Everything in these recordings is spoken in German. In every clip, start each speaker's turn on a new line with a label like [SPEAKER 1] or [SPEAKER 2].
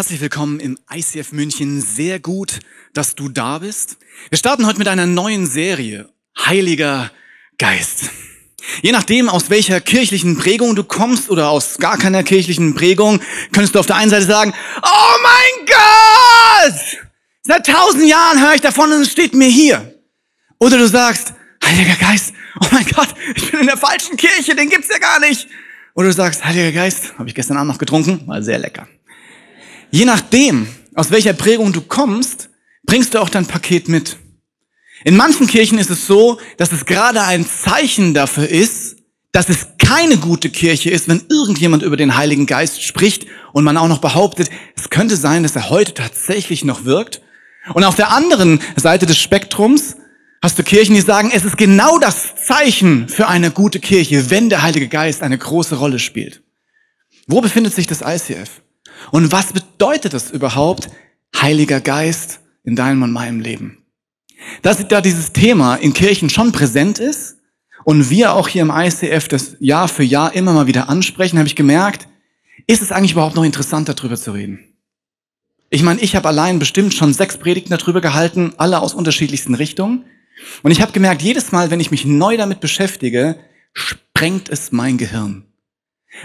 [SPEAKER 1] Herzlich willkommen im ICF München. Sehr gut, dass du da bist. Wir starten heute mit einer neuen Serie. Heiliger Geist. Je nachdem, aus welcher kirchlichen Prägung du kommst oder aus gar keiner kirchlichen Prägung, könntest du auf der einen Seite sagen, oh mein Gott! Seit tausend Jahren höre ich davon und es steht mir hier. Oder du sagst, Heiliger Geist, oh mein Gott, ich bin in der falschen Kirche, den gibt's ja gar nicht. Oder du sagst, Heiliger Geist, habe ich gestern Abend noch getrunken, war sehr lecker. Je nachdem, aus welcher Prägung du kommst, bringst du auch dein Paket mit. In manchen Kirchen ist es so, dass es gerade ein Zeichen dafür ist, dass es keine gute Kirche ist, wenn irgendjemand über den Heiligen Geist spricht und man auch noch behauptet, es könnte sein, dass er heute tatsächlich noch wirkt. Und auf der anderen Seite des Spektrums hast du Kirchen, die sagen, es ist genau das Zeichen für eine gute Kirche, wenn der Heilige Geist eine große Rolle spielt. Wo befindet sich das ICF? Und was bedeutet es überhaupt, Heiliger Geist in deinem und meinem Leben? Dass da dieses Thema in Kirchen schon präsent ist und wir auch hier im ICF das Jahr für Jahr immer mal wieder ansprechen, habe ich gemerkt, ist es eigentlich überhaupt noch interessant, darüber zu reden? Ich meine, ich habe allein bestimmt schon sechs Predigten darüber gehalten, alle aus unterschiedlichsten Richtungen. Und ich habe gemerkt, jedes Mal, wenn ich mich neu damit beschäftige, sprengt es mein Gehirn.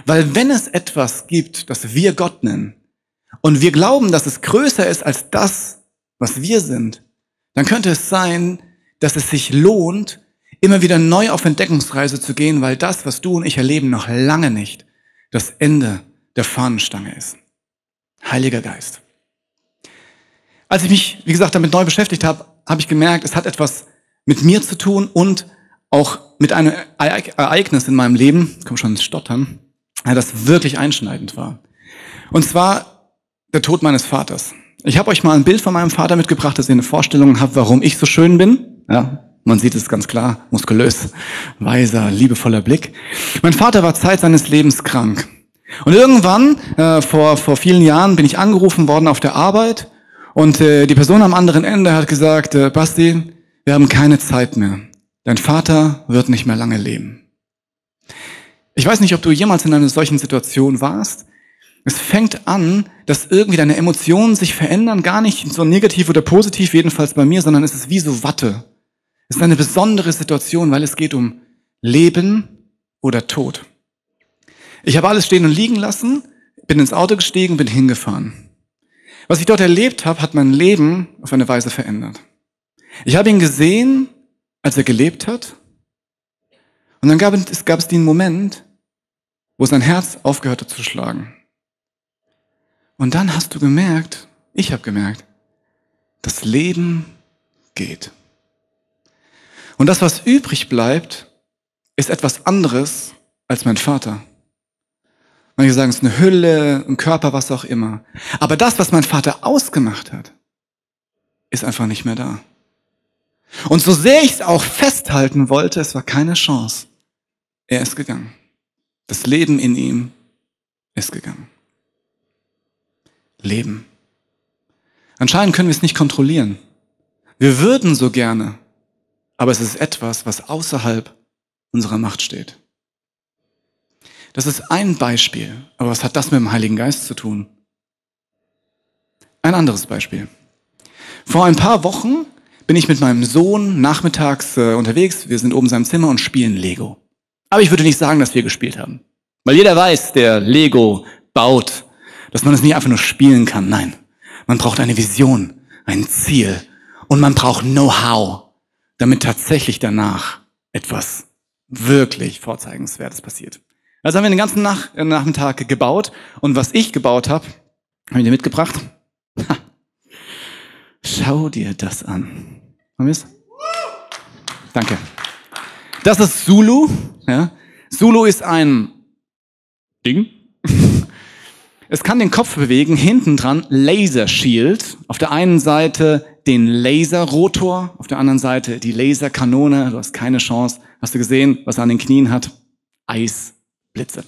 [SPEAKER 1] Weil wenn es etwas gibt, das wir Gott nennen, und wir glauben, dass es größer ist als das, was wir sind, dann könnte es sein, dass es sich lohnt, immer wieder neu auf Entdeckungsreise zu gehen, weil das, was du und ich erleben, noch lange nicht das Ende der Fahnenstange ist. Heiliger Geist. Als ich mich, wie gesagt, damit neu beschäftigt habe, habe ich gemerkt, es hat etwas mit mir zu tun und auch mit einem Ereignis in meinem Leben, ich komme schon ins Stottern, das wirklich einschneidend war. Und zwar der Tod meines Vaters. Ich habe euch mal ein Bild von meinem Vater mitgebracht, dass ihr eine Vorstellung habt, warum ich so schön bin. Ja, man sieht es ganz klar, muskulös, weiser, liebevoller Blick. Mein Vater war Zeit seines Lebens krank. Und irgendwann, äh, vor, vor vielen Jahren, bin ich angerufen worden auf der Arbeit und äh, die Person am anderen Ende hat gesagt, äh, Basti, wir haben keine Zeit mehr. Dein Vater wird nicht mehr lange leben. Ich weiß nicht, ob du jemals in einer solchen Situation warst. Es fängt an, dass irgendwie deine Emotionen sich verändern, gar nicht so negativ oder positiv, jedenfalls bei mir, sondern es ist wie so Watte. Es ist eine besondere Situation, weil es geht um Leben oder Tod. Ich habe alles stehen und liegen lassen, bin ins Auto gestiegen, bin hingefahren. Was ich dort erlebt habe, hat mein Leben auf eine Weise verändert. Ich habe ihn gesehen, als er gelebt hat. Und dann gab es, gab es den Moment, wo sein Herz aufgehört hat zu schlagen. Und dann hast du gemerkt, ich habe gemerkt, das Leben geht. Und das, was übrig bleibt, ist etwas anderes als mein Vater. Manche sagen, es ist eine Hülle, ein Körper, was auch immer. Aber das, was mein Vater ausgemacht hat, ist einfach nicht mehr da. Und so sehr ich es auch festhalten wollte, es war keine Chance. Er ist gegangen. Das Leben in ihm ist gegangen. Leben. Anscheinend können wir es nicht kontrollieren. Wir würden so gerne, aber es ist etwas, was außerhalb unserer Macht steht. Das ist ein Beispiel, aber was hat das mit dem Heiligen Geist zu tun? Ein anderes Beispiel. Vor ein paar Wochen bin ich mit meinem Sohn nachmittags äh, unterwegs. Wir sind oben in seinem Zimmer und spielen Lego. Aber ich würde nicht sagen, dass wir gespielt haben. Weil jeder weiß, der Lego baut, dass man es nicht einfach nur spielen kann. Nein, man braucht eine Vision, ein Ziel und man braucht Know-how, damit tatsächlich danach etwas wirklich Vorzeigenswertes passiert. Also haben wir den ganzen Nach Nachmittag gebaut und was ich gebaut habe, habe ich dir mitgebracht. Ha. Schau dir das an. Haben wir es? Danke. Das ist Zulu. Ja. Zulu ist ein Ding. Es kann den Kopf bewegen, hinten dran Laser Shield. Auf der einen Seite den Laserrotor, auf der anderen Seite die Laserkanone. Du hast keine Chance. Hast du gesehen, was er an den Knien hat? Eisblitze.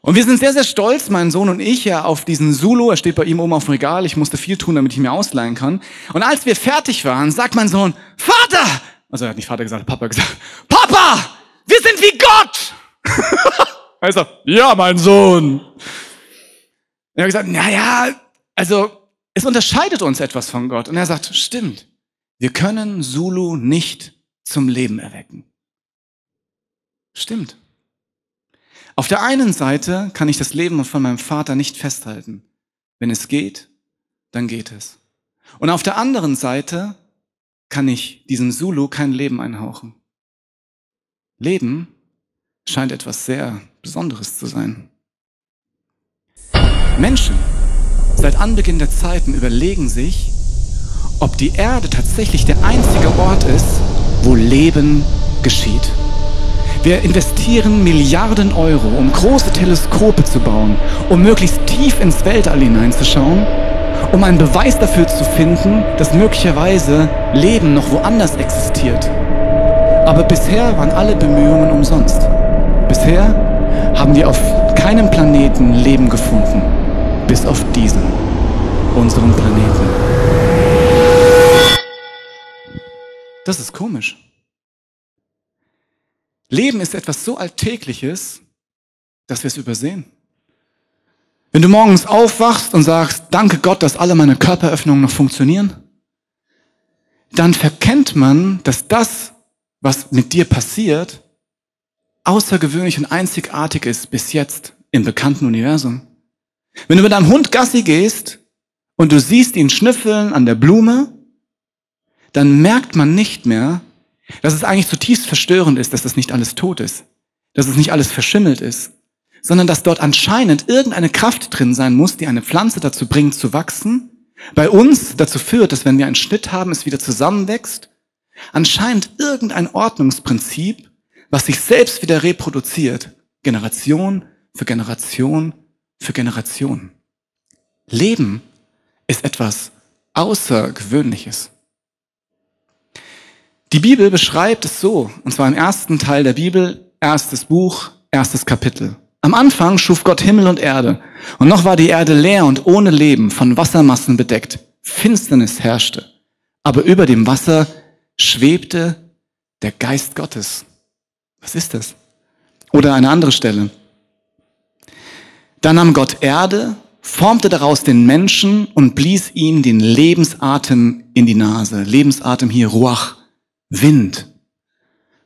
[SPEAKER 1] Und wir sind sehr, sehr stolz, mein Sohn und ich, ja, auf diesen Zulu. Er steht bei ihm oben auf dem Regal. Ich musste viel tun, damit ich ihn mir ausleihen kann. Und als wir fertig waren, sagt mein Sohn, Vater! Also er hat nicht Vater gesagt, Papa gesagt, Papa! Wir sind wie Gott! also, ja, mein Sohn. er hat gesagt, na ja, also es unterscheidet uns etwas von Gott. Und er sagt, stimmt, wir können Zulu nicht zum Leben erwecken. Stimmt. Auf der einen Seite kann ich das Leben von meinem Vater nicht festhalten. Wenn es geht, dann geht es. Und auf der anderen Seite kann ich diesem Zulu kein Leben einhauchen. Leben scheint etwas sehr Besonderes zu sein. Menschen seit Anbeginn der Zeiten überlegen sich, ob die Erde tatsächlich der einzige Ort ist, wo Leben geschieht. Wir investieren Milliarden Euro, um große Teleskope zu bauen, um möglichst tief ins Weltall hineinzuschauen, um einen Beweis dafür zu finden, dass möglicherweise Leben noch woanders existiert. Aber bisher waren alle Bemühungen umsonst. Bisher haben wir auf keinem Planeten Leben gefunden, bis auf diesen, unseren Planeten. Das ist komisch. Leben ist etwas so Alltägliches, dass wir es übersehen. Wenn du morgens aufwachst und sagst, danke Gott, dass alle meine Körperöffnungen noch funktionieren, dann verkennt man, dass das, was mit dir passiert, außergewöhnlich und einzigartig ist bis jetzt im bekannten Universum. Wenn du mit deinem Hund Gassi gehst und du siehst ihn schnüffeln an der Blume, dann merkt man nicht mehr, dass es eigentlich zutiefst verstörend ist, dass das nicht alles tot ist, dass es nicht alles verschimmelt ist, sondern dass dort anscheinend irgendeine Kraft drin sein muss, die eine Pflanze dazu bringt zu wachsen, bei uns dazu führt, dass wenn wir einen Schnitt haben, es wieder zusammenwächst, anscheinend irgendein Ordnungsprinzip, was sich selbst wieder reproduziert, Generation für Generation für Generation. Leben ist etwas Außergewöhnliches. Die Bibel beschreibt es so, und zwar im ersten Teil der Bibel, erstes Buch, erstes Kapitel. Am Anfang schuf Gott Himmel und Erde, und noch war die Erde leer und ohne Leben, von Wassermassen bedeckt. Finsternis herrschte, aber über dem Wasser schwebte der Geist Gottes. Was ist das? Oder eine andere Stelle. Dann nahm Gott Erde, formte daraus den Menschen und blies ihm den Lebensatem in die Nase. Lebensatem hier, Ruach. Wind.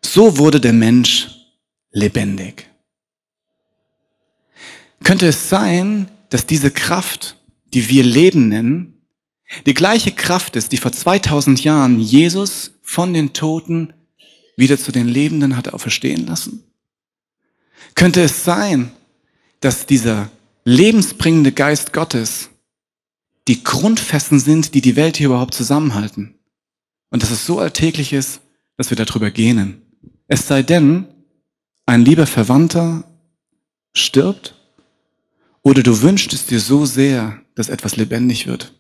[SPEAKER 1] So wurde der Mensch lebendig. Könnte es sein, dass diese Kraft, die wir Leben nennen, die gleiche Kraft ist, die vor 2000 Jahren Jesus von den Toten wieder zu den Lebenden hatte auferstehen lassen? Könnte es sein, dass dieser lebensbringende Geist Gottes die Grundfesten sind, die die Welt hier überhaupt zusammenhalten? Und dass es so alltäglich ist, dass wir darüber gähnen. Es sei denn, ein lieber Verwandter stirbt oder du wünschst es dir so sehr, dass etwas lebendig wird.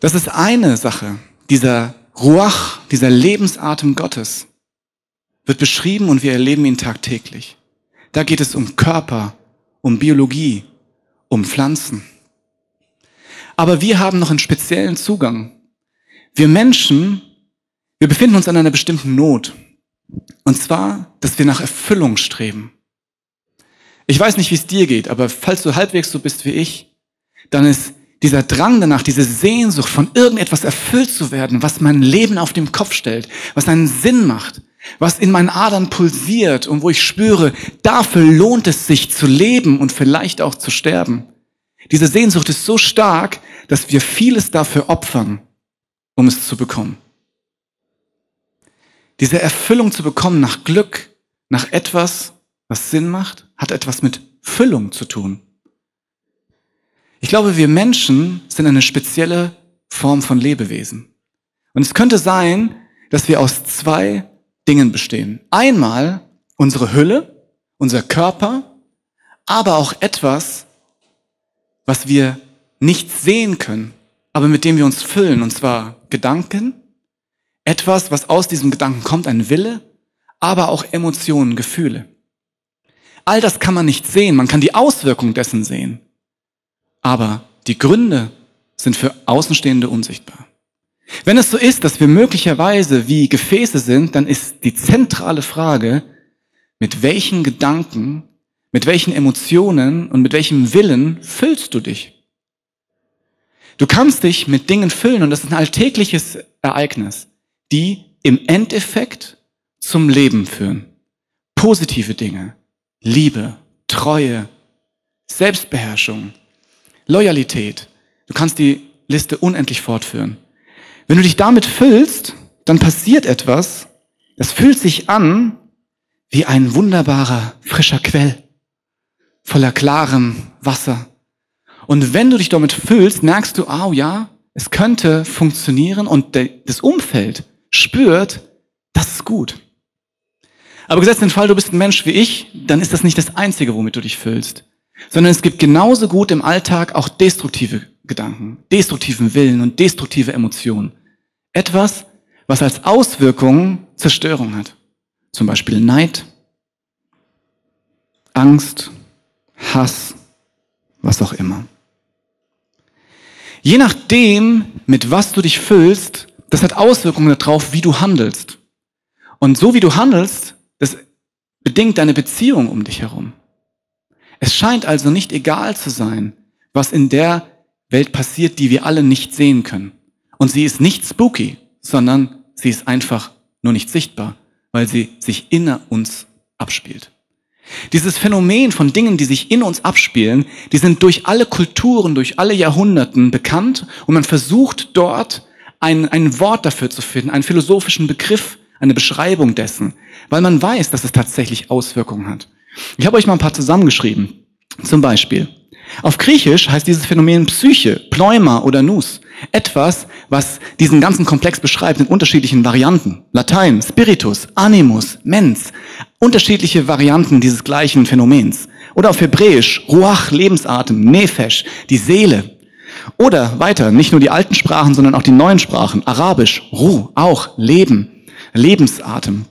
[SPEAKER 1] Das ist eine Sache, dieser Ruach, dieser Lebensatem Gottes wird beschrieben und wir erleben ihn tagtäglich. Da geht es um Körper, um Biologie, um Pflanzen. Aber wir haben noch einen speziellen Zugang wir Menschen, wir befinden uns an einer bestimmten Not. Und zwar, dass wir nach Erfüllung streben. Ich weiß nicht, wie es dir geht, aber falls du halbwegs so bist wie ich, dann ist dieser Drang danach, diese Sehnsucht von irgendetwas erfüllt zu werden, was mein Leben auf den Kopf stellt, was einen Sinn macht, was in meinen Adern pulsiert und wo ich spüre, dafür lohnt es sich zu leben und vielleicht auch zu sterben. Diese Sehnsucht ist so stark, dass wir vieles dafür opfern, um es zu bekommen. Diese Erfüllung zu bekommen nach Glück, nach etwas, was Sinn macht, hat etwas mit Füllung zu tun. Ich glaube, wir Menschen sind eine spezielle Form von Lebewesen. Und es könnte sein, dass wir aus zwei Dingen bestehen. Einmal unsere Hülle, unser Körper, aber auch etwas, was wir nicht sehen können, aber mit dem wir uns füllen, und zwar Gedanken, etwas, was aus diesem Gedanken kommt, ein Wille, aber auch Emotionen, Gefühle. All das kann man nicht sehen, man kann die Auswirkungen dessen sehen, aber die Gründe sind für Außenstehende unsichtbar. Wenn es so ist, dass wir möglicherweise wie Gefäße sind, dann ist die zentrale Frage, mit welchen Gedanken, Mit welchen Emotionen und mit welchem Willen füllst du dich? Du kannst dich mit Dingen füllen und das ist ein alltägliches Ereignis, die im Endeffekt zum Leben führen. Positive Dinge, Liebe, Treue, Selbstbeherrschung, Loyalität. Du kannst die Liste unendlich fortführen. Wenn du dich damit füllst, dann passiert etwas, das fühlt sich an wie ein wunderbarer, frischer Quell voller klarem Wasser. Und wenn du dich damit füllst, merkst du, oh ja, es könnte funktionieren und das Umfeld spürt, das ist gut. Aber gesetzt den Fall, du bist ein Mensch wie ich, dann ist das nicht das Einzige, womit du dich füllst. Sondern es gibt genauso gut im Alltag auch destruktive Gedanken, destruktiven Willen und destruktive Emotionen. Etwas, was als Auswirkung Zerstörung hat. Zum Beispiel Neid, Angst, Hass, was auch immer. Je nachdem, mit was du dich füllst, das hat Auswirkungen darauf, wie du handelst. Und so wie du handelst, das bedingt deine Beziehung um dich herum. Es scheint also nicht egal zu sein, was in der Welt passiert, die wir alle nicht sehen können. Und sie ist nicht spooky, sondern sie ist einfach nur nicht sichtbar, weil sie sich inner uns abspielt. Dieses Phänomen von Dingen, die sich in uns abspielen, die sind durch alle Kulturen, durch alle Jahrhunderten bekannt und man versucht dort ein, ein Wort dafür zu finden, einen philosophischen Begriff, eine Beschreibung dessen, weil man weiß, dass es tatsächlich Auswirkungen hat. Ich habe euch mal ein paar zusammengeschrieben. Zum Beispiel, auf Griechisch heißt dieses Phänomen Psyche, Pneuma oder Nus. Etwas, was diesen ganzen Komplex beschreibt in unterschiedlichen Varianten. Latein, Spiritus, Animus, Mens. Unterschiedliche Varianten dieses gleichen Phänomens. Oder auf Hebräisch, Ruach, Lebensatem, Nefesh, die Seele. Oder weiter, nicht nur die alten Sprachen, sondern auch die neuen Sprachen. Arabisch, Ruh, auch Leben, Lebensatem.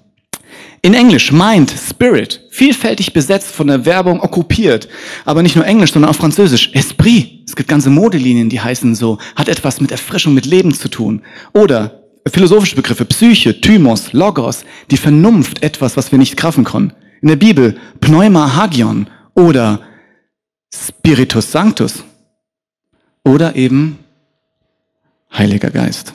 [SPEAKER 1] In Englisch Mind, Spirit, vielfältig besetzt von der Werbung okkupiert. Aber nicht nur Englisch, sondern auch Französisch. Esprit. Es gibt ganze Modelinien, die heißen so. Hat etwas mit Erfrischung, mit Leben zu tun. Oder philosophische Begriffe, Psyche, Thymos, Logos, die Vernunft, etwas, was wir nicht kraffen können. In der Bibel Pneuma Hagion oder Spiritus Sanctus. Oder eben Heiliger Geist.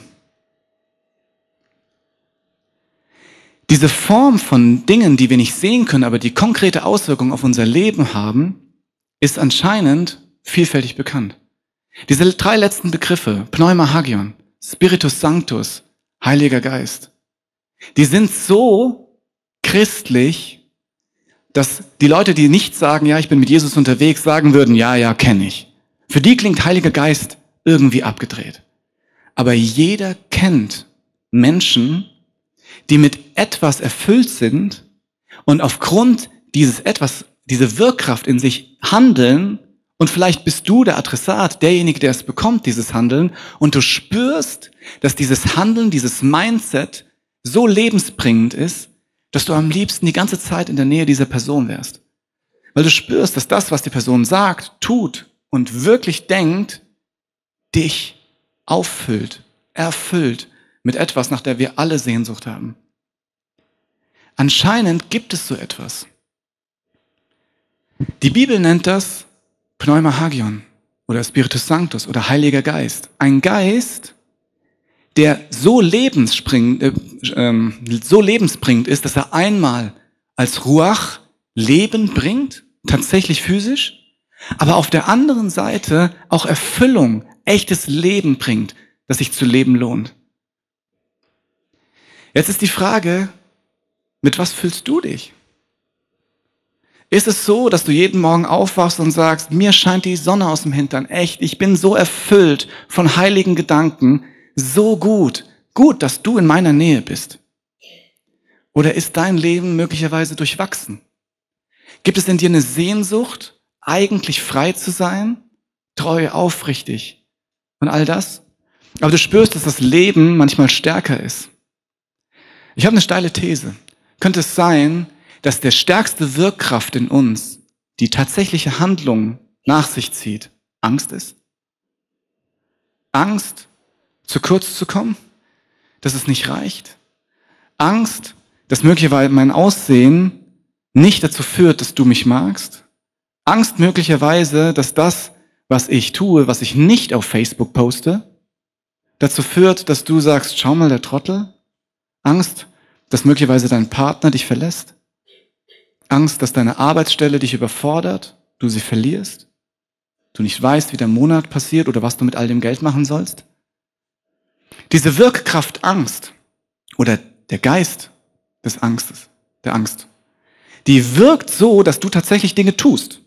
[SPEAKER 1] Diese Form von Dingen, die wir nicht sehen können, aber die konkrete Auswirkungen auf unser Leben haben, ist anscheinend vielfältig bekannt. Diese drei letzten Begriffe, Pneuma Hagion, Spiritus Sanctus, Heiliger Geist, die sind so christlich, dass die Leute, die nicht sagen, ja, ich bin mit Jesus unterwegs, sagen würden, ja, ja, kenne ich. Für die klingt Heiliger Geist irgendwie abgedreht. Aber jeder kennt Menschen, die mit etwas erfüllt sind und aufgrund dieses etwas, diese Wirkkraft in sich handeln und vielleicht bist du der Adressat, derjenige, der es bekommt, dieses Handeln und du spürst, dass dieses Handeln, dieses Mindset so lebensbringend ist, dass du am liebsten die ganze Zeit in der Nähe dieser Person wärst. Weil du spürst, dass das, was die Person sagt, tut und wirklich denkt, dich auffüllt, erfüllt mit etwas, nach der wir alle Sehnsucht haben. Anscheinend gibt es so etwas. Die Bibel nennt das Pneuma Hagion oder Spiritus Sanctus oder Heiliger Geist. Ein Geist, der so, lebensbringend, äh, ähm, so lebensbringend ist, dass er einmal als Ruach Leben bringt, tatsächlich physisch, aber auf der anderen Seite auch Erfüllung, echtes Leben bringt, das sich zu leben lohnt. Jetzt ist die Frage, mit was fühlst du dich? Ist es so, dass du jeden Morgen aufwachst und sagst, mir scheint die Sonne aus dem Hintern, echt, ich bin so erfüllt von heiligen Gedanken, so gut, gut, dass du in meiner Nähe bist? Oder ist dein Leben möglicherweise durchwachsen? Gibt es in dir eine Sehnsucht, eigentlich frei zu sein, treu, aufrichtig und all das? Aber du spürst, dass das Leben manchmal stärker ist. Ich habe eine steile These. Könnte es sein, dass der stärkste Wirkkraft in uns, die tatsächliche Handlung nach sich zieht, Angst ist? Angst, zu kurz zu kommen? Dass es nicht reicht? Angst, dass möglicherweise mein Aussehen nicht dazu führt, dass du mich magst? Angst möglicherweise, dass das, was ich tue, was ich nicht auf Facebook poste, dazu führt, dass du sagst, schau mal, der Trottel. Angst, dass möglicherweise dein Partner dich verlässt. Angst, dass deine Arbeitsstelle dich überfordert, du sie verlierst. Du nicht weißt, wie der Monat passiert oder was du mit all dem Geld machen sollst. Diese Wirkkraft Angst oder der Geist des Angstes, der Angst, die wirkt so, dass du tatsächlich Dinge tust,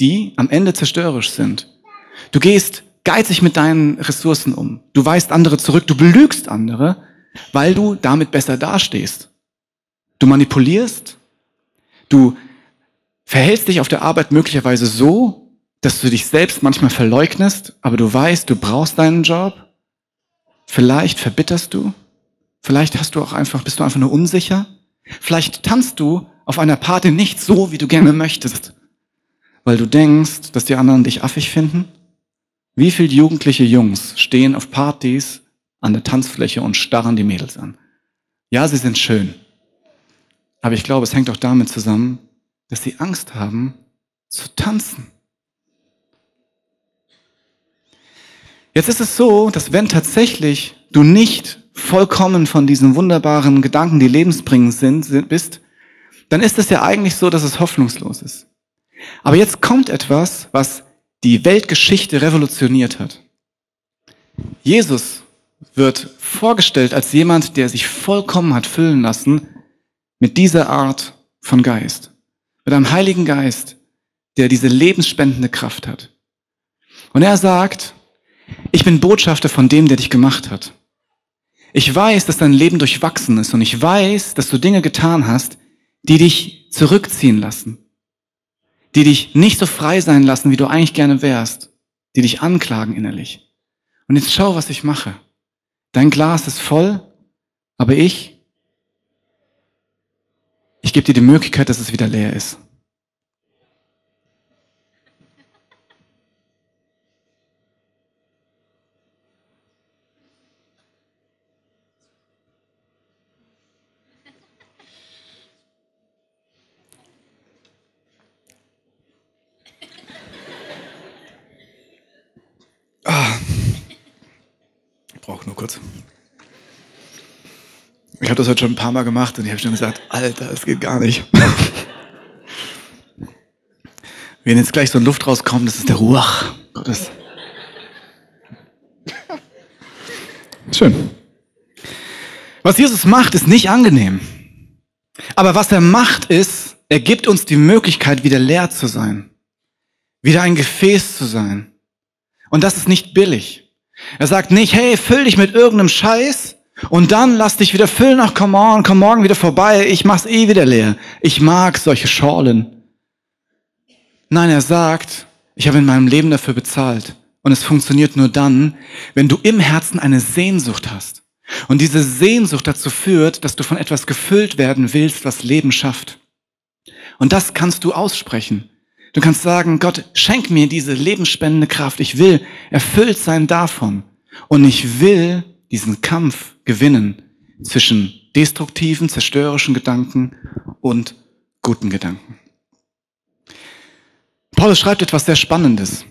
[SPEAKER 1] die am Ende zerstörerisch sind. Du gehst geizig mit deinen Ressourcen um. Du weist andere zurück, du belügst andere, weil du damit besser dastehst. Du manipulierst, du verhältst dich auf der Arbeit möglicherweise so, dass du dich selbst manchmal verleugnest, aber du weißt, du brauchst deinen Job. Vielleicht verbitterst du, vielleicht hast du auch einfach, bist du einfach nur unsicher. Vielleicht tanzt du auf einer Party nicht so, wie du gerne möchtest, weil du denkst, dass die anderen dich affig finden. Wie viele jugendliche Jungs stehen auf Partys an der Tanzfläche und starren die Mädels an? Ja, sie sind schön. Aber ich glaube, es hängt auch damit zusammen, dass sie Angst haben zu tanzen. Jetzt ist es so, dass wenn tatsächlich du nicht vollkommen von diesen wunderbaren Gedanken, die lebensbringend sind, bist, dann ist es ja eigentlich so, dass es hoffnungslos ist. Aber jetzt kommt etwas, was die Weltgeschichte revolutioniert hat. Jesus wird vorgestellt als jemand, der sich vollkommen hat füllen lassen mit dieser Art von Geist. Mit einem Heiligen Geist, der diese lebensspendende Kraft hat. Und er sagt, ich bin Botschafter von dem, der dich gemacht hat. Ich weiß, dass dein Leben durchwachsen ist und ich weiß, dass du Dinge getan hast, die dich zurückziehen lassen, die dich nicht so frei sein lassen, wie du eigentlich gerne wärst, die dich anklagen innerlich. Und jetzt schau, was ich mache. Dein Glas ist voll, aber ich, ich gebe dir die Möglichkeit, dass es wieder leer ist. brauche nur kurz. Ich habe das heute schon ein paar Mal gemacht und ich habe schon gesagt, Alter, es geht gar nicht. Wenn jetzt gleich so ein Luft rauskommt, das ist der Ruach Gottes. Schön. Was Jesus macht, ist nicht angenehm. Aber was er macht, ist, er gibt uns die Möglichkeit, wieder leer zu sein. Wieder ein Gefäß zu sein. Und das ist nicht billig. Er sagt nicht, hey, füll dich mit irgendeinem Scheiß und dann lass dich wieder füllen. Ach, come on, komm morgen wieder vorbei. Ich mach's eh wieder leer. Ich mag solche Schorlen. Nein, er sagt, ich habe in meinem Leben dafür bezahlt. Und es funktioniert nur dann, wenn du im Herzen eine Sehnsucht hast. Und diese Sehnsucht dazu führt, dass du von etwas gefüllt werden willst, was Leben schafft. Und das kannst du aussprechen. Du kannst sagen, Gott, schenk mir diese lebensspendende Kraft. Ich will erfüllt sein davon. Und ich will diesen Kampf gewinnen zwischen destruktiven, zerstörerischen Gedanken und guten Gedanken. Paulus schreibt etwas sehr Spannendes.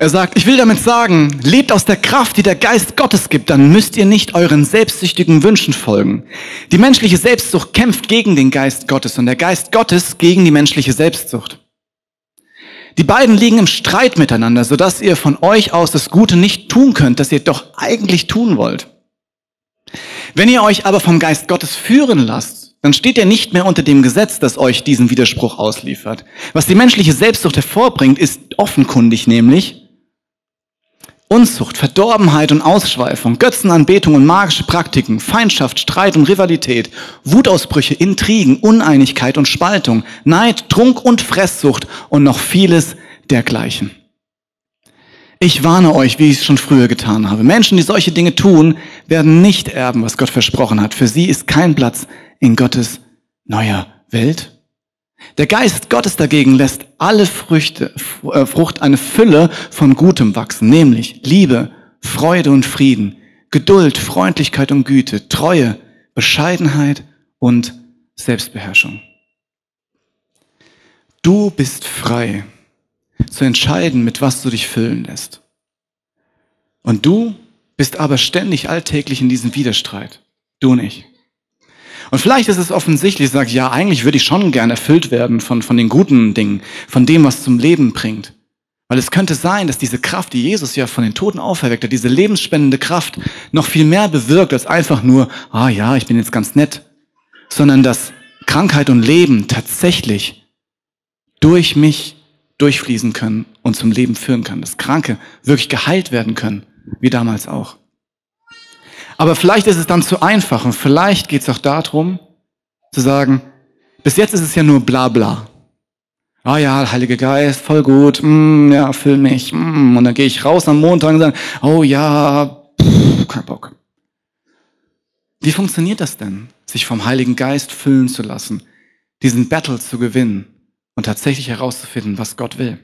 [SPEAKER 1] Er sagt, ich will damit sagen, lebt aus der Kraft, die der Geist Gottes gibt, dann müsst ihr nicht euren selbstsüchtigen Wünschen folgen. Die menschliche Selbstsucht kämpft gegen den Geist Gottes und der Geist Gottes gegen die menschliche Selbstsucht. Die beiden liegen im Streit miteinander, sodass ihr von euch aus das Gute nicht tun könnt, das ihr doch eigentlich tun wollt. Wenn ihr euch aber vom Geist Gottes führen lasst, dann steht ihr nicht mehr unter dem Gesetz, das euch diesen Widerspruch ausliefert. Was die menschliche Selbstsucht hervorbringt, ist offenkundig nämlich, Unzucht, Verdorbenheit und Ausschweifung, Götzenanbetung und magische Praktiken, Feindschaft, Streit und Rivalität, Wutausbrüche, Intrigen, Uneinigkeit und Spaltung, Neid, Trunk und Fresssucht und noch vieles dergleichen. Ich warne euch, wie ich es schon früher getan habe. Menschen, die solche Dinge tun, werden nicht erben, was Gott versprochen hat. Für sie ist kein Platz in Gottes neuer Welt der Geist Gottes dagegen lässt alle Früchte, äh, Frucht eine Fülle von Gutem wachsen, nämlich Liebe, Freude und Frieden, Geduld, Freundlichkeit und Güte, Treue, Bescheidenheit und Selbstbeherrschung. Du bist frei zu entscheiden, mit was du dich füllen lässt. Und du bist aber ständig alltäglich in diesem Widerstreit. Du nicht. Und vielleicht ist es offensichtlich, sag ja, eigentlich würde ich schon gern erfüllt werden von, von den guten Dingen, von dem, was zum Leben bringt. Weil es könnte sein, dass diese Kraft, die Jesus ja von den Toten auferweckt hat, diese lebensspendende Kraft noch viel mehr bewirkt als einfach nur, ah ja, ich bin jetzt ganz nett, sondern dass Krankheit und Leben tatsächlich durch mich durchfließen können und zum Leben führen kann, dass Kranke wirklich geheilt werden können, wie damals auch. Aber vielleicht ist es dann zu einfach und vielleicht geht es auch darum, zu sagen, bis jetzt ist es ja nur bla bla. Ah ja, Heilige Geist, voll gut, mm, ja, füll mich. Mm. Und dann gehe ich raus am Montag und sage, oh ja, pff, kein Bock. Wie funktioniert das denn, sich vom Heiligen Geist füllen zu lassen, diesen Battle zu gewinnen und tatsächlich herauszufinden, was Gott will?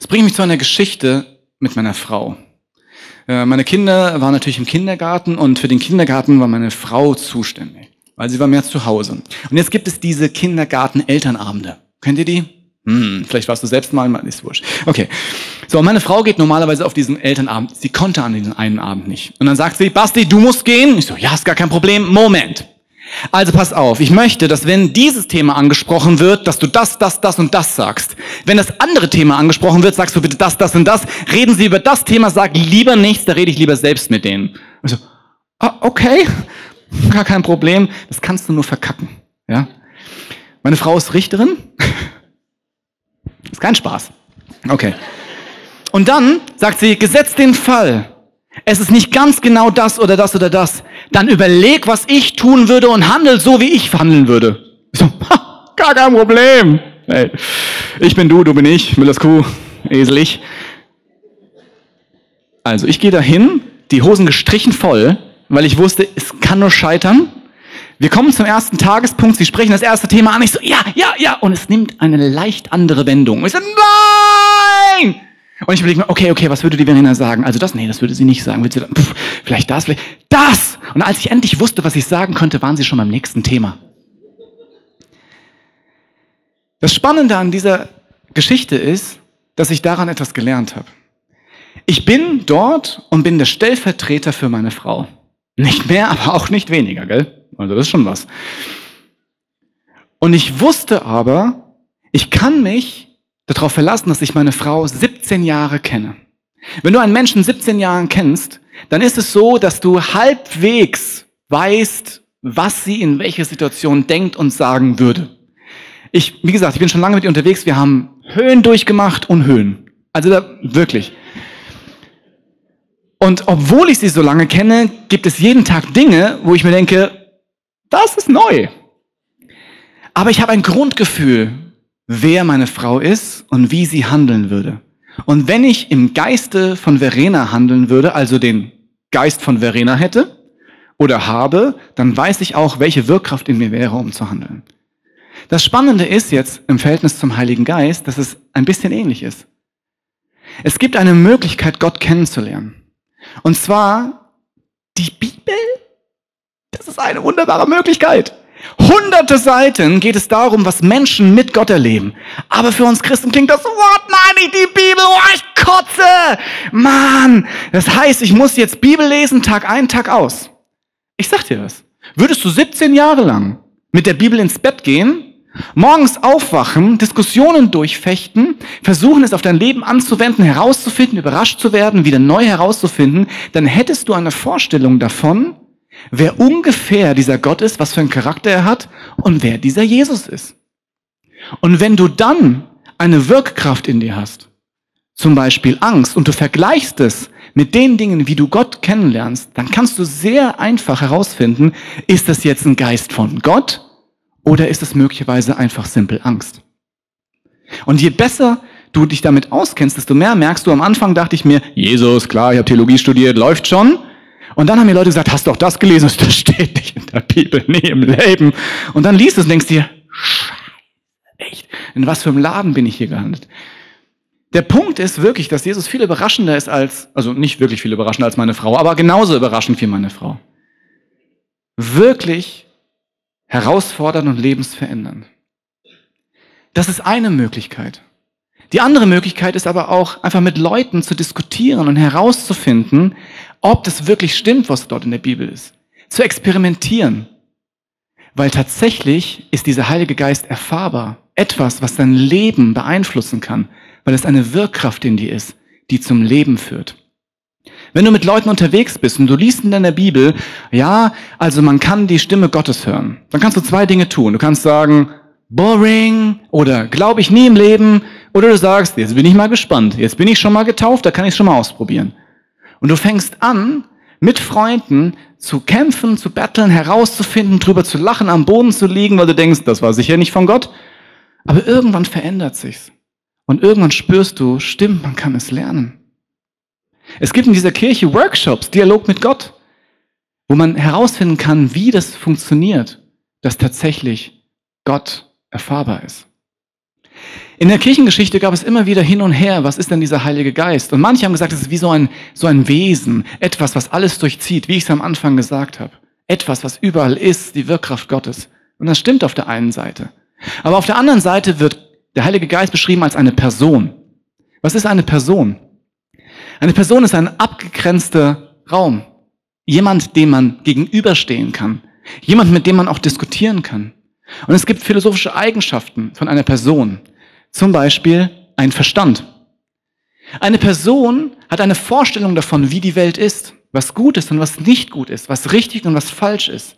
[SPEAKER 1] Es bringt mich zu einer Geschichte mit meiner Frau. Äh, meine Kinder waren natürlich im Kindergarten und für den Kindergarten war meine Frau zuständig, weil sie war mehr zu Hause. Und jetzt gibt es diese Kindergarten-Elternabende. Kennt ihr die? Hm, vielleicht warst du selbst mal, ist wurscht. Okay. So, meine Frau geht normalerweise auf diesen Elternabend. Sie konnte an diesem einen Abend nicht. Und dann sagt sie, Basti, du musst gehen. Ich so, ja, ist gar kein Problem. Moment. Also pass auf, ich möchte, dass wenn dieses Thema angesprochen wird, dass du das, das, das und das sagst. Wenn das andere Thema angesprochen wird, sagst du bitte das, das und das. Reden Sie über das Thema, sag lieber nichts, da rede ich lieber selbst mit denen. Ich so, ah, okay, gar kein Problem, das kannst du nur verkacken. Ja? Meine Frau ist Richterin. ist kein Spaß. Okay. Und dann sagt sie, gesetzt den Fall, es ist nicht ganz genau das oder das oder das, dann überleg, was ich tun würde und handel so, wie ich handeln würde. Ich so, ha, gar kein Problem. Hey, ich bin du, du bin ich, Müllers Kuh, Esel ich. Also ich gehe dahin, die Hosen gestrichen voll, weil ich wusste, es kann nur scheitern. Wir kommen zum ersten Tagespunkt, sie sprechen das erste Thema an, ich so, ja, ja, ja, und es nimmt eine leicht andere Wendung. Ich so, nein! Und ich überlege mir, okay, okay, was würde die Verena sagen? Also das, nee, das würde sie nicht sagen. Sie dann, pff, vielleicht das, vielleicht das. Und als ich endlich wusste, was ich sagen könnte, waren sie schon beim nächsten Thema. Das Spannende an dieser Geschichte ist, dass ich daran etwas gelernt habe. Ich bin dort und bin der Stellvertreter für meine Frau. Nicht mehr, aber auch nicht weniger, gell? Also das ist schon was. Und ich wusste aber, ich kann mich darauf verlassen, dass ich meine Frau 17 Jahre kenne. Wenn du einen Menschen 17 Jahren kennst, dann ist es so, dass du halbwegs weißt, was sie in welcher Situation denkt und sagen würde. Ich, wie gesagt, ich bin schon lange mit ihr unterwegs. Wir haben Höhen durchgemacht und Höhen. Also da, wirklich. Und obwohl ich sie so lange kenne, gibt es jeden Tag Dinge, wo ich mir denke, das ist neu. Aber ich habe ein Grundgefühl, wer meine Frau ist und wie sie handeln würde. Und wenn ich im Geiste von Verena handeln würde, also den Geist von Verena hätte oder habe, dann weiß ich auch, welche Wirkkraft in mir wäre, um zu handeln. Das Spannende ist jetzt im Verhältnis zum Heiligen Geist, dass es ein bisschen ähnlich ist. Es gibt eine Möglichkeit, Gott kennenzulernen. Und zwar die Bibel. Das ist eine wunderbare Möglichkeit. Hunderte Seiten geht es darum, was Menschen mit Gott erleben. Aber für uns Christen klingt das, what, nein, nicht die Bibel, oh, ich kotze. Mann, das heißt, ich muss jetzt Bibel lesen, Tag ein, Tag aus. Ich sag dir das. Würdest du 17 Jahre lang mit der Bibel ins Bett gehen, morgens aufwachen, Diskussionen durchfechten, versuchen es auf dein Leben anzuwenden, herauszufinden, überrascht zu werden, wieder neu herauszufinden, dann hättest du eine Vorstellung davon, wer ungefähr dieser Gott ist, was für einen Charakter er hat und wer dieser Jesus ist. Und wenn du dann eine Wirkkraft in dir hast, zum Beispiel Angst, und du vergleichst es mit den Dingen, wie du Gott kennenlernst, dann kannst du sehr einfach herausfinden, ist das jetzt ein Geist von Gott oder ist es möglicherweise einfach simpel Angst? Und je besser du dich damit auskennst, desto mehr merkst du, am Anfang dachte ich mir, Jesus, klar, ich habe Theologie studiert, läuft schon. Und dann haben mir Leute gesagt, hast du auch das gelesen? Das steht nicht in der Bibel, nee, im Leben. Und dann liest es und denkst dir, Scheiße, echt, in was für einem Laden bin ich hier gehandelt? Der Punkt ist wirklich, dass Jesus viel überraschender ist als, also nicht wirklich viel überraschender als meine Frau, aber genauso überraschend wie meine Frau. Wirklich herausfordernd und lebensverändernd. Das ist eine Möglichkeit. Die andere Möglichkeit ist aber auch, einfach mit Leuten zu diskutieren und herauszufinden, ob das wirklich stimmt, was dort in der Bibel ist. Zu experimentieren. Weil tatsächlich ist dieser Heilige Geist erfahrbar. Etwas, was dein Leben beeinflussen kann. Weil es eine Wirkkraft in dir ist, die zum Leben führt. Wenn du mit Leuten unterwegs bist und du liest in deiner Bibel, ja, also man kann die Stimme Gottes hören, dann kannst du zwei Dinge tun. Du kannst sagen, boring oder glaube ich nie im Leben oder du sagst, jetzt bin ich mal gespannt, jetzt bin ich schon mal getauft, da kann ich schon mal ausprobieren. Und du fängst an, mit Freunden zu kämpfen, zu betteln, herauszufinden, drüber zu lachen, am Boden zu liegen, weil du denkst, das war sicher nicht von Gott. Aber irgendwann verändert sich's. Und irgendwann spürst du, stimmt, man kann es lernen. Es gibt in dieser Kirche Workshops, Dialog mit Gott, wo man herausfinden kann, wie das funktioniert, dass tatsächlich Gott erfahrbar ist. In der Kirchengeschichte gab es immer wieder hin und her, was ist denn dieser Heilige Geist? Und manche haben gesagt, es ist wie so ein, so ein Wesen, etwas, was alles durchzieht, wie ich es am Anfang gesagt habe. Etwas, was überall ist, die Wirkkraft Gottes. Und das stimmt auf der einen Seite. Aber auf der anderen Seite wird der Heilige Geist beschrieben als eine Person. Was ist eine Person? Eine Person ist ein abgegrenzter Raum. Jemand, dem man gegenüberstehen kann. Jemand, mit dem man auch diskutieren kann. Und es gibt philosophische Eigenschaften von einer Person. Zum Beispiel ein Verstand. Eine Person hat eine Vorstellung davon, wie die Welt ist, was gut ist und was nicht gut ist, was richtig und was falsch ist,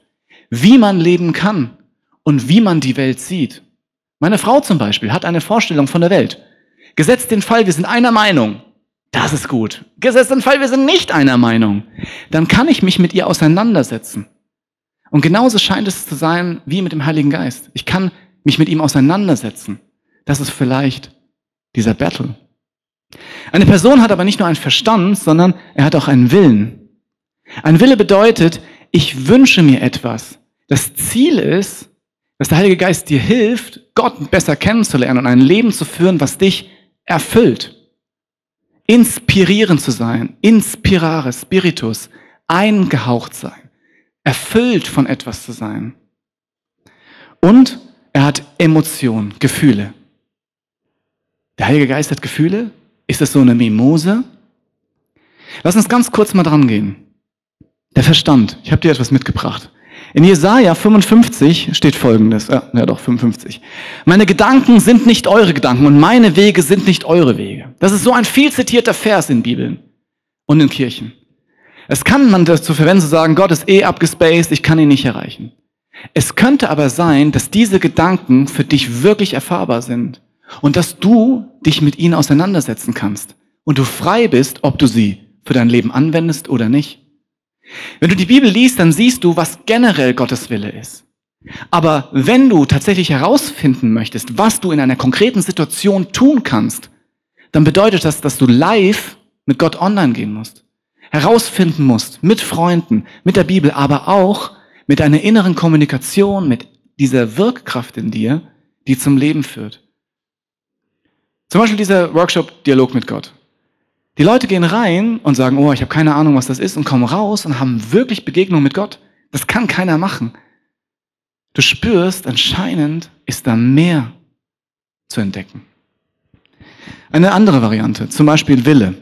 [SPEAKER 1] wie man leben kann und wie man die Welt sieht. Meine Frau zum Beispiel hat eine Vorstellung von der Welt. Gesetzt den Fall, wir sind einer Meinung. Das ist gut. Gesetzt den Fall, wir sind nicht einer Meinung. Dann kann ich mich mit ihr auseinandersetzen. Und genauso scheint es zu sein wie mit dem Heiligen Geist. Ich kann mich mit ihm auseinandersetzen. Das ist vielleicht dieser Battle. Eine Person hat aber nicht nur einen Verstand, sondern er hat auch einen Willen. Ein Wille bedeutet, ich wünsche mir etwas. Das Ziel ist, dass der Heilige Geist dir hilft, Gott besser kennenzulernen und ein Leben zu führen, was dich erfüllt. Inspirierend zu sein, inspirare, spiritus, eingehaucht sein, erfüllt von etwas zu sein. Und er hat Emotionen, Gefühle. Der Heilige Geist hat Gefühle? Ist das so eine Mimose? Lass uns ganz kurz mal dran gehen. Der Verstand. Ich habe dir etwas mitgebracht. In Jesaja 55 steht folgendes. Ja, ja doch, 55. Meine Gedanken sind nicht eure Gedanken und meine Wege sind nicht eure Wege. Das ist so ein viel zitierter Vers in Bibeln und in Kirchen. Es kann man dazu verwenden zu sagen, Gott ist eh abgespaced, ich kann ihn nicht erreichen. Es könnte aber sein, dass diese Gedanken für dich wirklich erfahrbar sind und dass du dich mit ihnen auseinandersetzen kannst und du frei bist, ob du sie für dein Leben anwendest oder nicht. Wenn du die Bibel liest, dann siehst du, was generell Gottes Wille ist. Aber wenn du tatsächlich herausfinden möchtest, was du in einer konkreten Situation tun kannst, dann bedeutet das, dass du live mit Gott online gehen musst. Herausfinden musst, mit Freunden, mit der Bibel, aber auch mit einer inneren Kommunikation, mit dieser Wirkkraft in dir, die zum Leben führt. Zum Beispiel dieser Workshop Dialog mit Gott. Die Leute gehen rein und sagen, oh, ich habe keine Ahnung, was das ist, und kommen raus und haben wirklich Begegnung mit Gott. Das kann keiner machen. Du spürst, anscheinend ist da mehr zu entdecken. Eine andere Variante, zum Beispiel Wille.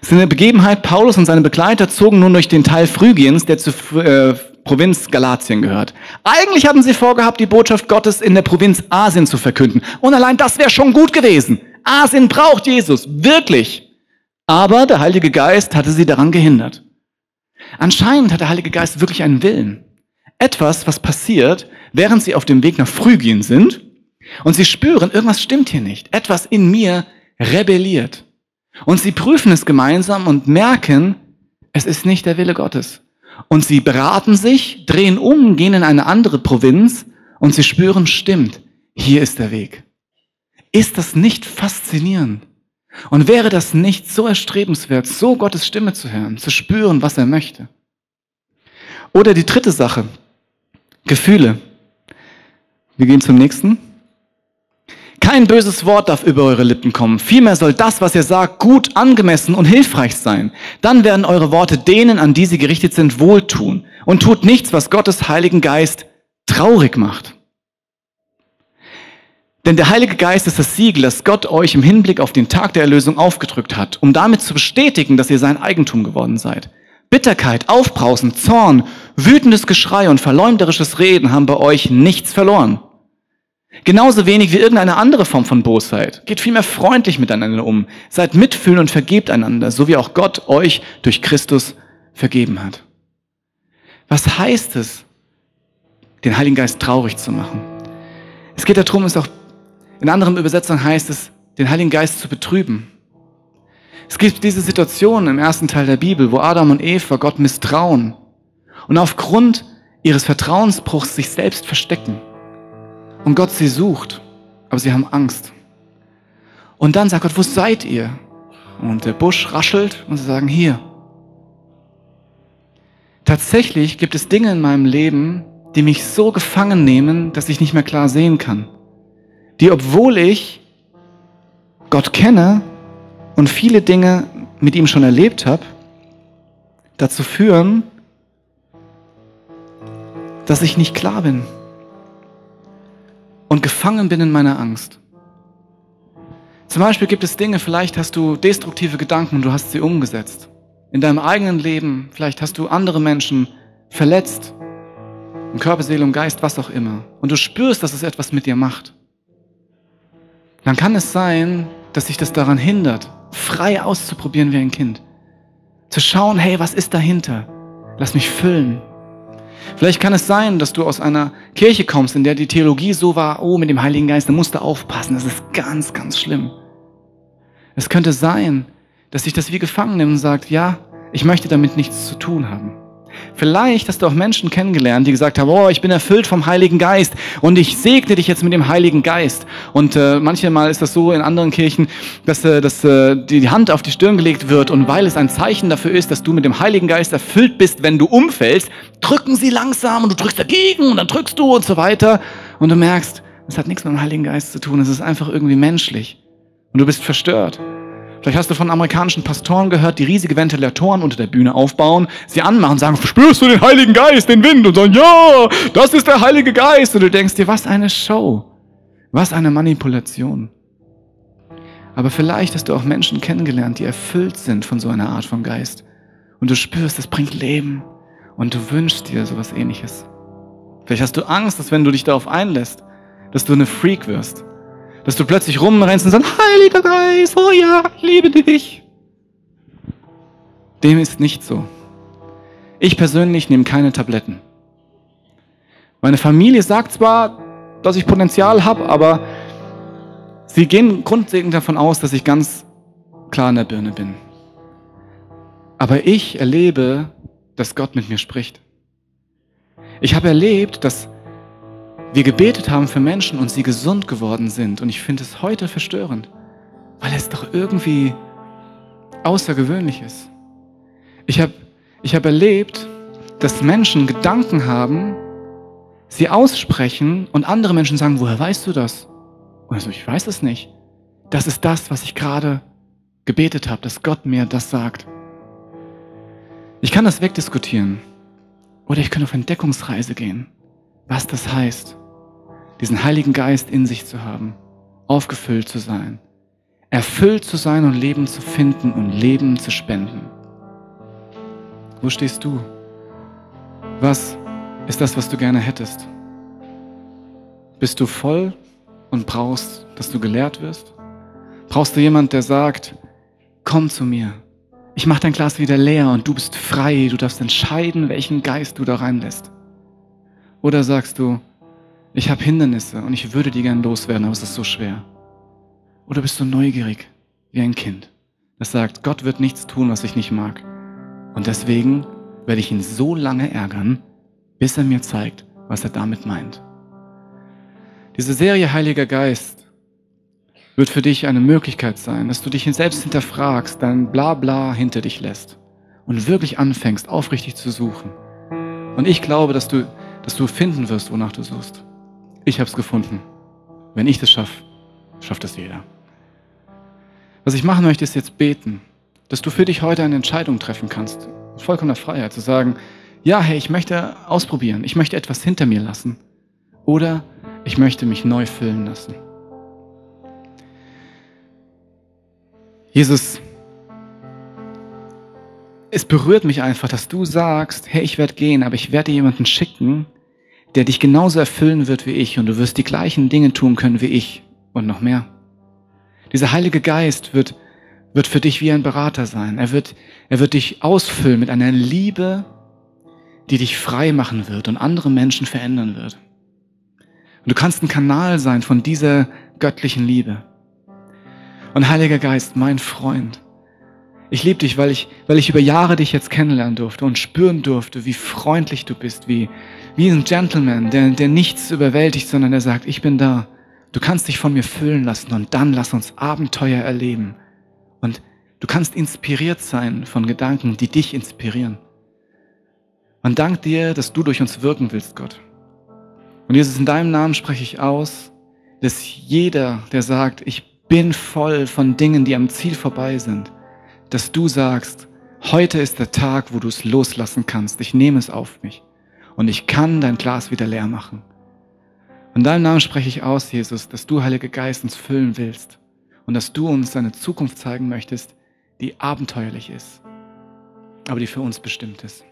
[SPEAKER 1] Es ist eine Begebenheit, Paulus und seine Begleiter zogen nun durch den Teil Phrygiens, der zur äh, Provinz Galatien gehört. Eigentlich hatten sie vorgehabt, die Botschaft Gottes in der Provinz Asien zu verkünden. Und allein das wäre schon gut gewesen. Asien braucht Jesus, wirklich. Aber der Heilige Geist hatte sie daran gehindert. Anscheinend hat der Heilige Geist wirklich einen Willen. Etwas, was passiert, während sie auf dem Weg nach Phrygien sind und sie spüren, irgendwas stimmt hier nicht. Etwas in mir rebelliert. Und sie prüfen es gemeinsam und merken, es ist nicht der Wille Gottes. Und sie beraten sich, drehen um, gehen in eine andere Provinz und sie spüren, stimmt, hier ist der Weg. Ist das nicht faszinierend? Und wäre das nicht so erstrebenswert, so Gottes Stimme zu hören, zu spüren, was er möchte? Oder die dritte Sache, Gefühle. Wir gehen zum nächsten. Kein böses Wort darf über eure Lippen kommen. Vielmehr soll das, was ihr sagt, gut, angemessen und hilfreich sein. Dann werden eure Worte denen, an die sie gerichtet sind, wohltun. Und tut nichts, was Gottes Heiligen Geist traurig macht. Denn der Heilige Geist ist das Siegel, das Gott euch im Hinblick auf den Tag der Erlösung aufgedrückt hat, um damit zu bestätigen, dass ihr sein Eigentum geworden seid. Bitterkeit, Aufbrausen, Zorn, wütendes Geschrei und verleumderisches Reden haben bei euch nichts verloren. Genauso wenig wie irgendeine andere Form von Bosheit. Geht vielmehr freundlich miteinander um. Seid mitfühlend und vergebt einander, so wie auch Gott euch durch Christus vergeben hat. Was heißt es, den Heiligen Geist traurig zu machen? Es geht darum, es auch in anderen Übersetzungen heißt es, den Heiligen Geist zu betrüben. Es gibt diese Situation im ersten Teil der Bibel, wo Adam und Eva Gott misstrauen und aufgrund ihres Vertrauensbruchs sich selbst verstecken. Und Gott sie sucht, aber sie haben Angst. Und dann sagt Gott, wo seid ihr? Und der Busch raschelt und sie sagen, hier. Tatsächlich gibt es Dinge in meinem Leben, die mich so gefangen nehmen, dass ich nicht mehr klar sehen kann. Die, obwohl ich Gott kenne und viele Dinge mit ihm schon erlebt habe, dazu führen, dass ich nicht klar bin und gefangen bin in meiner Angst. Zum Beispiel gibt es Dinge, vielleicht hast du destruktive Gedanken und du hast sie umgesetzt. In deinem eigenen Leben, vielleicht hast du andere Menschen verletzt, im Körper, Seele und Geist, was auch immer. Und du spürst, dass es etwas mit dir macht. Dann kann es sein, dass sich das daran hindert, frei auszuprobieren wie ein Kind. Zu schauen, hey, was ist dahinter? Lass mich füllen. Vielleicht kann es sein, dass du aus einer Kirche kommst, in der die Theologie so war, oh, mit dem Heiligen Geist, da musst du aufpassen, das ist ganz, ganz schlimm. Es könnte sein, dass sich das wie gefangen nimmt und sagt, ja, ich möchte damit nichts zu tun haben. Vielleicht hast du auch Menschen kennengelernt, die gesagt haben, oh, ich bin erfüllt vom Heiligen Geist und ich segne dich jetzt mit dem Heiligen Geist. Und äh, manchmal ist das so in anderen Kirchen, dass, äh, dass äh, die Hand auf die Stirn gelegt wird und weil es ein Zeichen dafür ist, dass du mit dem Heiligen Geist erfüllt bist, wenn du umfällst, drücken sie langsam und du drückst dagegen und dann drückst du und so weiter. Und du merkst, es hat nichts mit dem Heiligen Geist zu tun, es ist einfach irgendwie menschlich. Und du bist verstört. Vielleicht hast du von amerikanischen Pastoren gehört, die riesige Ventilatoren unter der Bühne aufbauen, sie anmachen, sagen, spürst du den Heiligen Geist, den Wind? Und sagen, ja, das ist der Heilige Geist. Und du denkst dir, was eine Show. Was eine Manipulation. Aber vielleicht hast du auch Menschen kennengelernt, die erfüllt sind von so einer Art von Geist. Und du spürst, es bringt Leben. Und du wünschst dir sowas ähnliches. Vielleicht hast du Angst, dass wenn du dich darauf einlässt, dass du eine Freak wirst dass du plötzlich rumrennst und sagst, Heiliger Geist, oh ja, ich liebe dich. Dem ist nicht so. Ich persönlich nehme keine Tabletten. Meine Familie sagt zwar, dass ich Potenzial habe, aber sie gehen grundlegend davon aus, dass ich ganz klar in der Birne bin. Aber ich erlebe, dass Gott mit mir spricht. Ich habe erlebt, dass wir gebetet haben für Menschen und sie gesund geworden sind. Und ich finde es heute verstörend, weil es doch irgendwie außergewöhnlich ist. Ich habe ich hab erlebt, dass Menschen Gedanken haben, sie aussprechen und andere Menschen sagen, woher weißt du das? Und also ich weiß es nicht. Das ist das, was ich gerade gebetet habe, dass Gott mir das sagt. Ich kann das wegdiskutieren. Oder ich kann auf Entdeckungsreise gehen was das heißt, diesen Heiligen Geist in sich zu haben, aufgefüllt zu sein, erfüllt zu sein und Leben zu finden und Leben zu spenden. Wo stehst du? Was ist das, was du gerne hättest? Bist du voll und brauchst, dass du gelehrt wirst? Brauchst du jemand, der sagt, komm zu mir, ich mach dein Glas wieder leer und du bist frei, du darfst entscheiden, welchen Geist du da reinlässt? Oder sagst du, ich habe Hindernisse und ich würde die gern loswerden, aber es ist so schwer. Oder bist du neugierig wie ein Kind, das sagt, Gott wird nichts tun, was ich nicht mag. Und deswegen werde ich ihn so lange ärgern, bis er mir zeigt, was er damit meint. Diese Serie Heiliger Geist wird für dich eine Möglichkeit sein, dass du dich selbst hinterfragst, dein Blabla hinter dich lässt und wirklich anfängst, aufrichtig zu suchen. Und ich glaube, dass du dass du finden wirst, wonach du suchst. Ich habe es gefunden. Wenn ich das schaffe, schafft es jeder. Was ich machen möchte, ist jetzt beten, dass du für dich heute eine Entscheidung treffen kannst. Mit vollkommener Freiheit zu sagen, ja, hey, ich möchte ausprobieren, ich möchte etwas hinter mir lassen. Oder ich möchte mich neu füllen lassen. Jesus, es berührt mich einfach, dass du sagst, hey, ich werde gehen, aber ich werde jemanden schicken, der dich genauso erfüllen wird wie ich und du wirst die gleichen Dinge tun können wie ich und noch mehr. Dieser Heilige Geist wird, wird für dich wie ein Berater sein. Er wird, er wird dich ausfüllen mit einer Liebe, die dich frei machen wird und andere Menschen verändern wird. Und du kannst ein Kanal sein von dieser göttlichen Liebe. Und Heiliger Geist, mein Freund, ich liebe dich, weil ich, weil ich über Jahre dich jetzt kennenlernen durfte und spüren durfte, wie freundlich du bist, wie, wie ein Gentleman, der, der nichts überwältigt, sondern der sagt, ich bin da. Du kannst dich von mir füllen lassen und dann lass uns Abenteuer erleben. Und du kannst inspiriert sein von Gedanken, die dich inspirieren. Und dank dir, dass du durch uns wirken willst, Gott. Und Jesus, in deinem Namen spreche ich aus, dass jeder, der sagt, ich bin voll von Dingen, die am Ziel vorbei sind, dass du sagst, heute ist der Tag, wo du es loslassen kannst. Ich nehme es auf mich und ich kann dein Glas wieder leer machen. In deinem Namen spreche ich aus, Jesus, dass du, Heilige Geist, uns füllen willst und dass du uns eine Zukunft zeigen möchtest, die abenteuerlich ist, aber die für uns bestimmt ist.